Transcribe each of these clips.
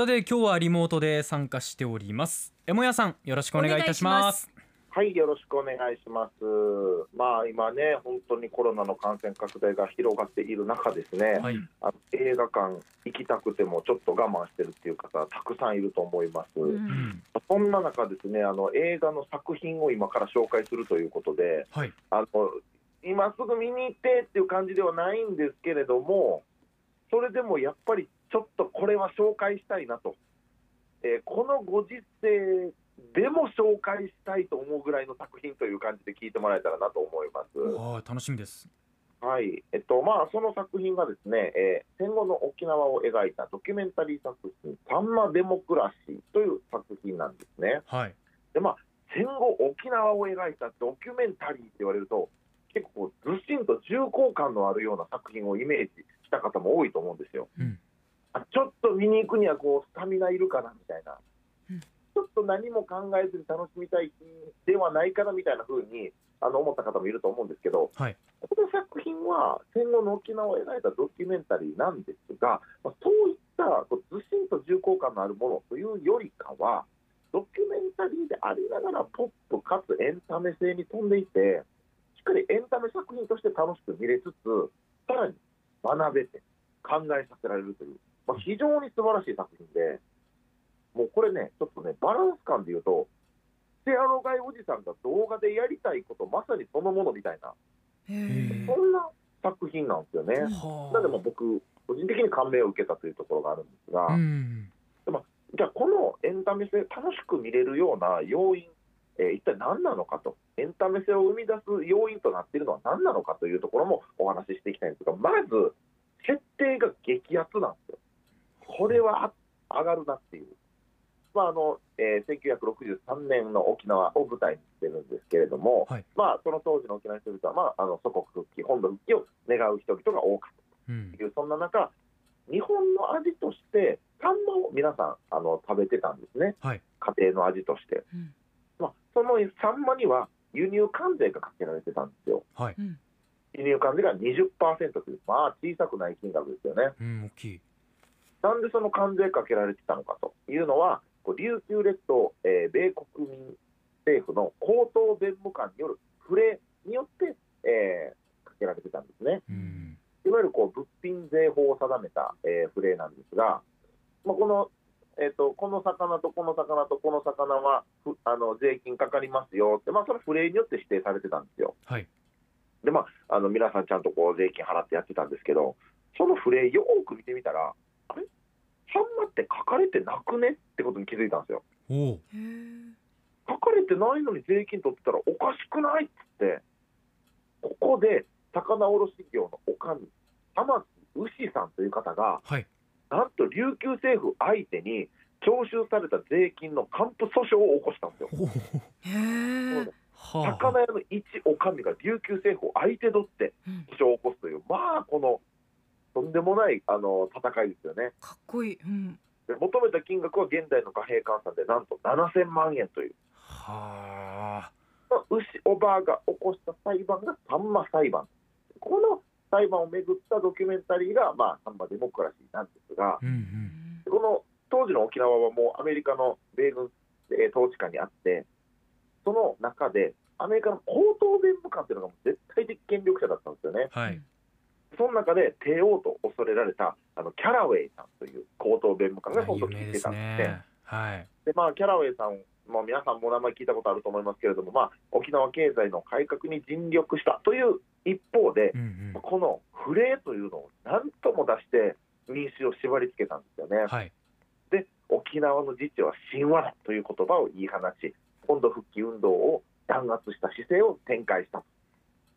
さて今日はリモートで参加しております。えもやさんよろしくお願いいたします。はい、よろしくお願いします。まあ今ね、本当にコロナの感染拡大が広がっている中ですね、はい。あの映画館行きたくてもちょっと我慢してるっていう方たくさんいると思います。うんうん。そんな中ですね、あの映画の作品を今から紹介するということで、はい。あの今すぐ見に行ってっていう感じではないんですけれども、それでもやっぱりちょっとこれは紹介したいなと、えーこのご時世でも紹介したいと思うぐらいの作品という感じで聞いてもらえたらなと思います。はい楽しみですはい、えっとまあ、その作品がですね、えー戦後の沖縄を描いたドキュメンタリー作品、サンマデモクラシーという作品なんですね。はいで、まあ、戦後沖縄を描いたドキュメンタリーって言われると、結構ずっしんと重厚感のあるような作品をイメージした方も多いと思うんですよ。うんあちょっと見に行くにはこうスタミナいるかなみたいな、うん。ちょっと何も考えずに楽しみたいではないかなみたいな風にあの思った方もいると思うんですけど、はい。この作品は戦後の沖縄を描いたドキュメンタリーなんですが、まあ、そういったこうずしんと重厚感のあるものというよりかは、ドキュメンタリーでありながらポップかつエンタメ性に富んでいて、しっかりエンタメ作品として楽しく見れつつ、さらに学べて考えさせられるという、まあ、非常に素晴らしい作品で、もうこれね、ちょっとね、バランス感で言うと、セアロガイおじさんが動画でやりたいこと、まさにそのものみたいな、そんな作品なんですよね。はなので、まあ僕、個人的に感銘を受けたというところがあるんですが、うん。じゃあ、このエンタメ性、楽しく見れるような要因、えー一体何なのかと、エンタメ性を生み出す要因となっているのは何なのかというところもお話ししていきたいんですが、まず、設定が激アツなんですよ。これは上がるなっていう。まああのえー1963年の沖縄を舞台にしてるんですけれども、はいまあ、その当時の沖縄の人々は、まあ、あの祖国復帰、本土復帰を願う人々が多かった。うんいうそんな中、日本の味として、サンマを皆さんあの食べてたんですね、はい家庭の味として。うんまあ、そのサンマには輸入関税がかけられてたんですよ。はいうん輸入関税が20%という、まあ小さくない金額ですよね。うん大きいなんでその関税かけられてたのかというのは、琉球列島、えー米国民政府の高等弁務官による触れによって、えーかけられてたんですね。うんいわゆるこう物品税法を定めた、えー、フレなんですが、まあ、この、えー、とこの魚とこの魚とこの魚はふあの税金かかりますよって、まあ、それはフレによって指定されてたんですよ。はいで、まあ、あの皆さんちゃんとこう税金払ってやってたんですけど、そのフレよーく見てみたら、あれサンマって書かれてなくね？ってことに気づいたんですよ。書かれてないのに税金取ってたらおかしくない？っつって、ここで魚卸業のおかみ、天津牛さんという方が、はい。なんと琉球政府相手に徴収された税金の還付訴訟を起こしたんですよ。へー。はあ。魚屋の一おかみが琉球政府を相手取ってうん。訴訟を起こすという、まあ、このとんでもないあの戦いですよね。かっこいい。うんで求めた金額は現代の貨幣換算でなんと7000万円という、はあまあ牛おばあが起こした裁判がサンマ裁判。この裁判をめぐったドキュメンタリーが、まあ、サンマデモクラシーなんですが、うんうんこの当時の沖縄はもうアメリカの米軍、えー統治下にあって、その中でアメリカの高等弁務官というのがもう絶対的権力者だったんですよね。はいその中で帝王と恐れられたあのキャラウェイさんという高等弁務官がその有時いてたんですね。ね。はい。でまあ、キャラウェイさん、まあ、皆さんもお名前聞いたことあると思いますけれども、まあ、沖縄経済の改革に尽力したという一方でう、んうん。このフレーというのを何とも出して民衆を縛り付けたんですよね。はい。で沖縄の自治は神話だという言葉を言い放ち本土復帰運動を弾圧した姿勢を展開した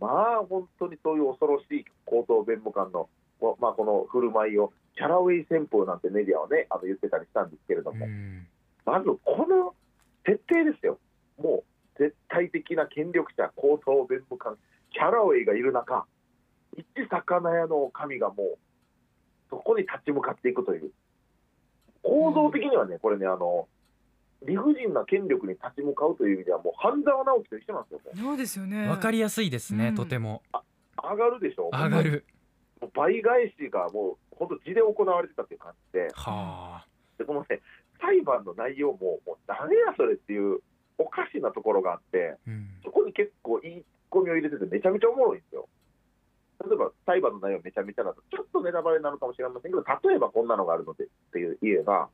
まあ本当にそういう恐ろしい高等弁務官の、こまあ、この振る舞いをキャラウェイ旋風なんてメディアはねあの言ってたりしたんですけれども、うん。まずこの設定ですよ。もう絶対的な権力者高等弁務官キャラウェイがいる中一魚屋の神がもうそこに立ち向かっていくという。構造的にはねこれねあの理不尽な権力に立ち向かうという意味ではもう半沢直樹と一緒なんですよもそうですよね。わかりやすいですね、うん。とても。う上がるでしょ上がる。もう倍返しがもう本当地で行われてたっていう感じで。はあ。でこのね裁判の内容ももう何やそれっていうおかしなところがあってうん。そこに結構いいツッコミを入れててめちゃめちゃおもろいんですよ。例えば裁判の内容めちゃめちゃだとちょっとネタバレになるかもしれませんけど例えばこんなのがあるのでっていう言えば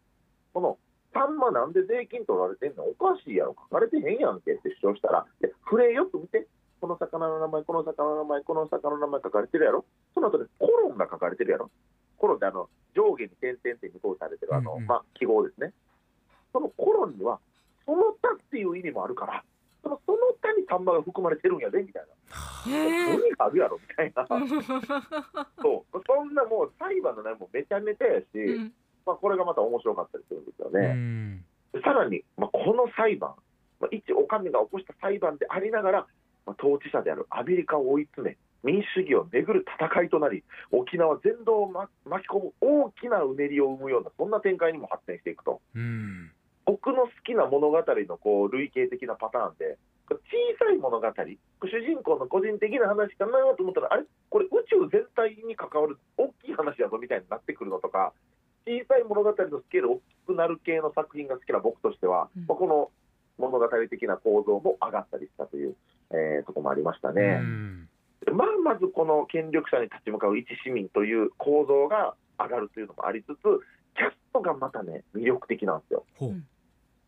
このサンマなんで税金取られてんのおかしいやろ。書かれてへんやんけって主張したら。で触れよく見て。この魚の名前この魚の名前この魚の名前書かれてるやろ。その後でコロンが書かれてるやろ。コロンってあの上下に点々って2個されてるあの、うんうん。まあ、記号ですね。そのコロンにはその他っていう意味もあるから。そのその他にサンマが含まれてるんやでみたいな。へ何があるやろみたいな、そう。そんなもう裁判の内容もめちゃめちゃやし、うん。まあ、これがまた面白かったりするんで。すようね。んでさらに、まあ、この裁判、まあ、一お上が起こした裁判でありながら、まあ、統治者であるアメリカを追い詰め、民主主義をめぐる戦いとなり、沖縄全土をま巻き込む大きなうねりを生むような、そんな展開にも発展していくと。うん。僕の好きな物語のこう類型的なパターンで、小さい物語、主人公の個人的な話かなと思ったら、あれ、これ、宇宙全体に関わる大きい話やぞみたいになってくるのとか、小さい物語のスケール大きくなる系の作品が好きな僕としては、うんまあこの物語的な構造も上がったりしたという、えーところもありましたね。うんまあ、まずこの権力者に立ち向かう一市民という構造が上がるというのもありつつ、キャストがまたね、魅力的なんですよ。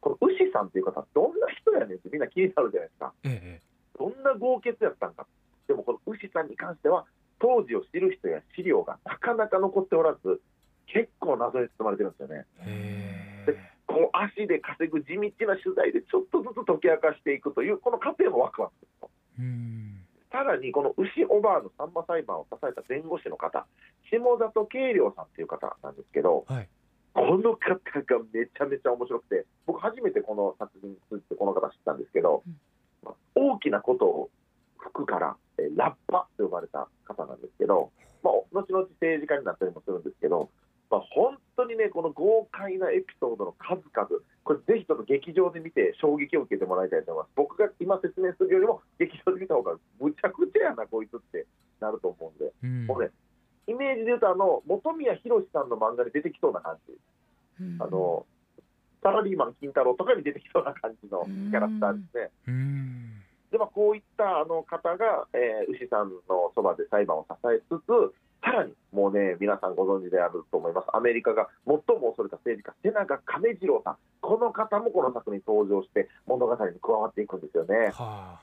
この牛さんっていう方、どんな人やねんってみんな気になるじゃないですか。ええどんな豪傑やったんか。でもこの牛さんに関しては、当時を知る人や資料がなかなか残っておらず、結構謎に包まれてるんですよね。へえこう足で稼ぐ地道な取材でちょっとずつ解き明かしていくという、この過程もワクワクするさらにこの牛おばあのさんま裁判を支えた弁護士の方、下里慶良さんという方なんですけど、はい。この方がめちゃめちゃ面白くて、僕、初めてこの作品についてこの方知ったんですけど、うんまあ大きなことを吹くから、えーラッパと呼ばれた方なんですけど、まあ、後々政治家になったりもするんですけど、まあ、本当にね、この豪快なエピソードの数々、これ、ぜひちょっと劇場で見て、衝撃を受けてもらいたいと思います。僕が今説明するよりも、劇場で見た方が、むちゃくちゃやな、こいつってなると思うんで。うんもうね、イメージで言うと、あの、本宮宏さんの漫画に出てきそうな感じ。うんあの、サラリーマン金太郎とかに出てきそうな感じのキャラクターですね。うんで、まあ、こういったあの方が、えー牛さんのそばで裁判を支えつつ、さらにもうね、皆さんご存知であると思います、アメリカが最も恐れた政治家、瀬長亀次郎さん、この方もこの作に登場して、物語に加わっていくんですよね。は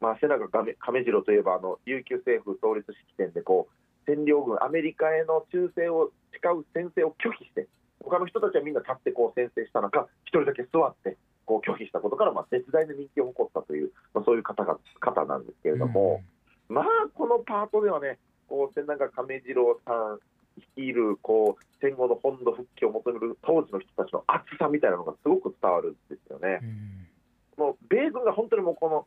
まあ、瀬長亀亀次郎といえば、あの琉球政府創立式典でこう、占領軍、アメリカへの忠誠を誓う宣誓を拒否して、他の人たちはみんな立ってこう宣誓した中、一人だけ座ってこう拒否したことから、まあ、絶大な人気を誇ったという、まあ、そういう方が方なんですけれども、まあ、このパートではね、こう瀬長亀次郎さん率いるこう戦後の本土復帰を求める当時の人たちの熱さみたいなのがすごく伝わるんですよね。うんもう米軍が本当にもうこの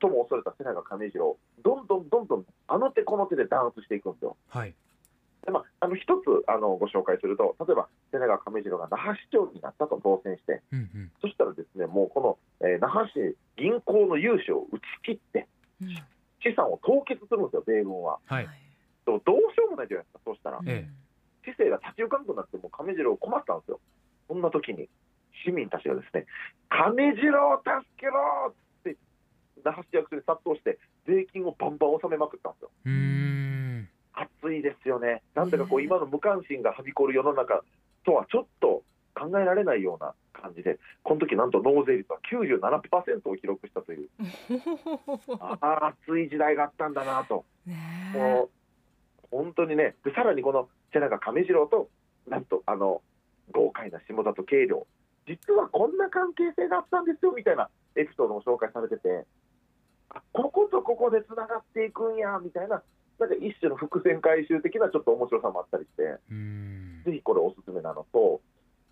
最も恐れた瀬長亀次郎、どんどんどんどんあの手この手で弾圧していくんですよ。はいでまあ、あの一つあのご紹介すると、例えば瀬長亀次郎が那覇市長になったと当選して、うんうんそしたらですねもうこの、えー那覇市銀行の融資を打ち切って、うん資産を凍結するんですよ、米軍は。はいどうしようもないじゃないですか、そうしたら。え知性が立ち行かんくなって、もう亀次郎困ったんですよ。そんな時に市民たちがですね、亀次郎を助けろって、那覇市役所に殺到して、税金をバンバン納めまくったんですよ。うん熱いですよね。なんだかこう、今の無関心がはびこる世の中とはちょっと考えられないような感じで、この時なんと納税率は97%を記録したという、ああ、熱い時代があったんだなと。ね本当にね、でさらにこの瀬長亀次郎と、なんとあの豪快な下里慶良、実はこんな関係性があったんですよみたいなエピソードも紹介されてて、あこことここでつながっていくんやみたいな、なんか一種の伏線回収的なちょっと面白さもあったりして、うん。ぜひこれおすすめなのと、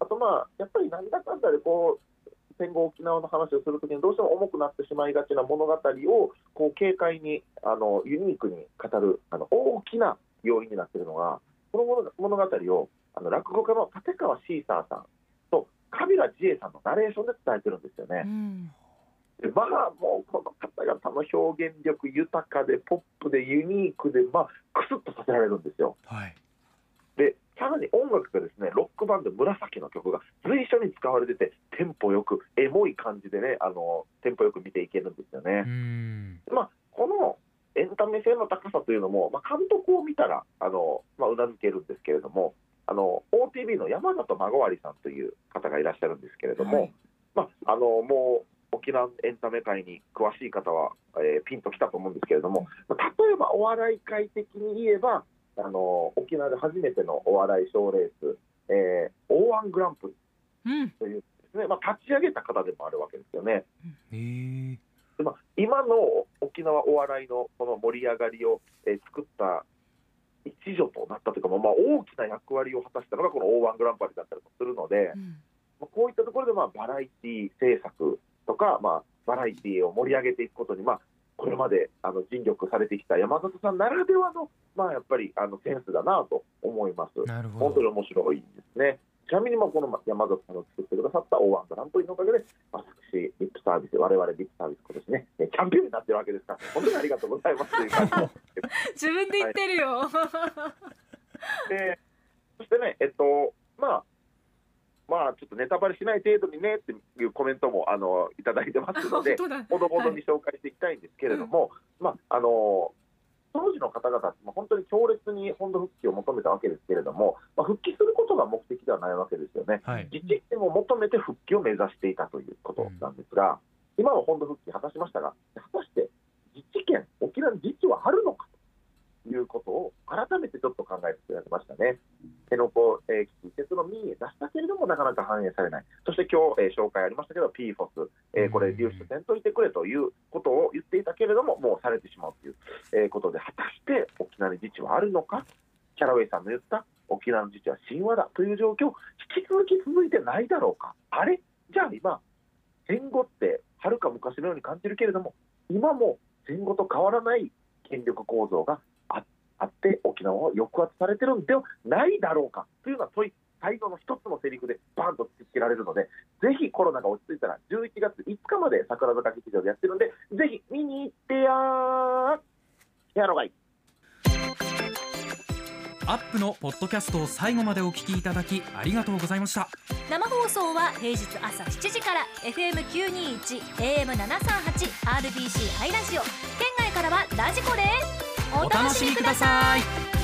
あとまあ、やっぱりなんだかんだでこう、戦後沖縄の話をするときにどうしても重くなってしまいがちな物語をこう軽快にあのユニークに語るあの大きな要因になっているのが、この物物語をあの落語家の立川シーサーさんとカビラジエさんのナレーションで伝えてるんですよねう。んでまあもうこの方々の表現力豊かでポップでユニークで、まあ、クスッとさせられるんですよ。はいでさらに音楽がですねロックバンド紫の曲が随所に使われててテンポよくエモい感じでねあのテンポよく見ていけるんですよね。う。ん。まあ、このエンタメ性の高さというのも、まあ、監督を見たらあの、まあ、うなずけるんですけれどもあの OTV の山里孫割さんという方がいらっしゃるんですけれども、はい。まあ、あのもう沖縄エンタメ界に詳しい方は、えーピンときたと思うんですけれども、まあ、例えばお笑い界的に言えばあの沖縄で初めてのお笑い賞レース、えー、O1 グランプリうん。というですね、まあ、立ち上げた方でもあるわけですよね。でまあ、今の沖縄お笑いのこの盛り上がりを、えー作った一助となったというか、まあ、まあ大きな役割を果たしたのがこの O1 グランプリだったりもするので、うん。まあこういったところでまあバラエティ制作とか、まあ、バラエティを盛り上げていくことに、まあ、これまであの尽力されてきた山里さんならではの、まあ、やっぱりあのセンスだなと思います。なるほ本当にど面白いですね。ちなみにまあこの山里さんが作ってくださった O1 グランプリのおかげで、私、リップサービス、我々リップサービス、今年ね、えチャンピオンになってるわけですから、本当にありがとうございますという感じ 自分で言ってるよ。でそしてね、えっと、まあ、まあ、ちょっとネタバレしない程度にねっていうコメントもあのいただいてますので。ほどほどに紹介していきたいんですけれども、まあ、あの当時の方々本当に強烈に本土復帰を求めたわけですけれども、まあ、復帰することが目的ではないわけですよね。はい自治権を求めて復帰を目指していたということなんですが、今は本土復帰果たしましたが、果たして自治権、沖縄に自治はあるのかということを改めてちょっと考えてくれましたね。辺野古、えー、基地移設の民へ出したけれども、なかなか反映されない、そして今日、えー紹介ありましたけど、PFOS、えーこれ、流出せんといてくれということを言っていたけれども、もうされてしまうという、えーことで、果たして沖縄に自治はあるのか、キャラウェイさんの言った沖縄の自治は神話だという状況、引き続き続いてないだろうか、あれ？じゃあ今、戦後ってはるか昔のように感じるけれども、今も戦後と変わらない権力構造がああって、沖縄を抑圧されてるんではないだろうか？というような問い、最後の一つのセリフでバーンと突きつけられるので、ぜひコロナが落ち着いたら、11月5日まで桜坂劇場でやってるんで、ぜひ見に行ってやー。やろがい。アップのポッドキャストを最後までお聞きいただきありがとうございました。生放送は平日朝7時から FM921 AM738 RBC ハイラジオ。県外からはラジコです。お楽しみください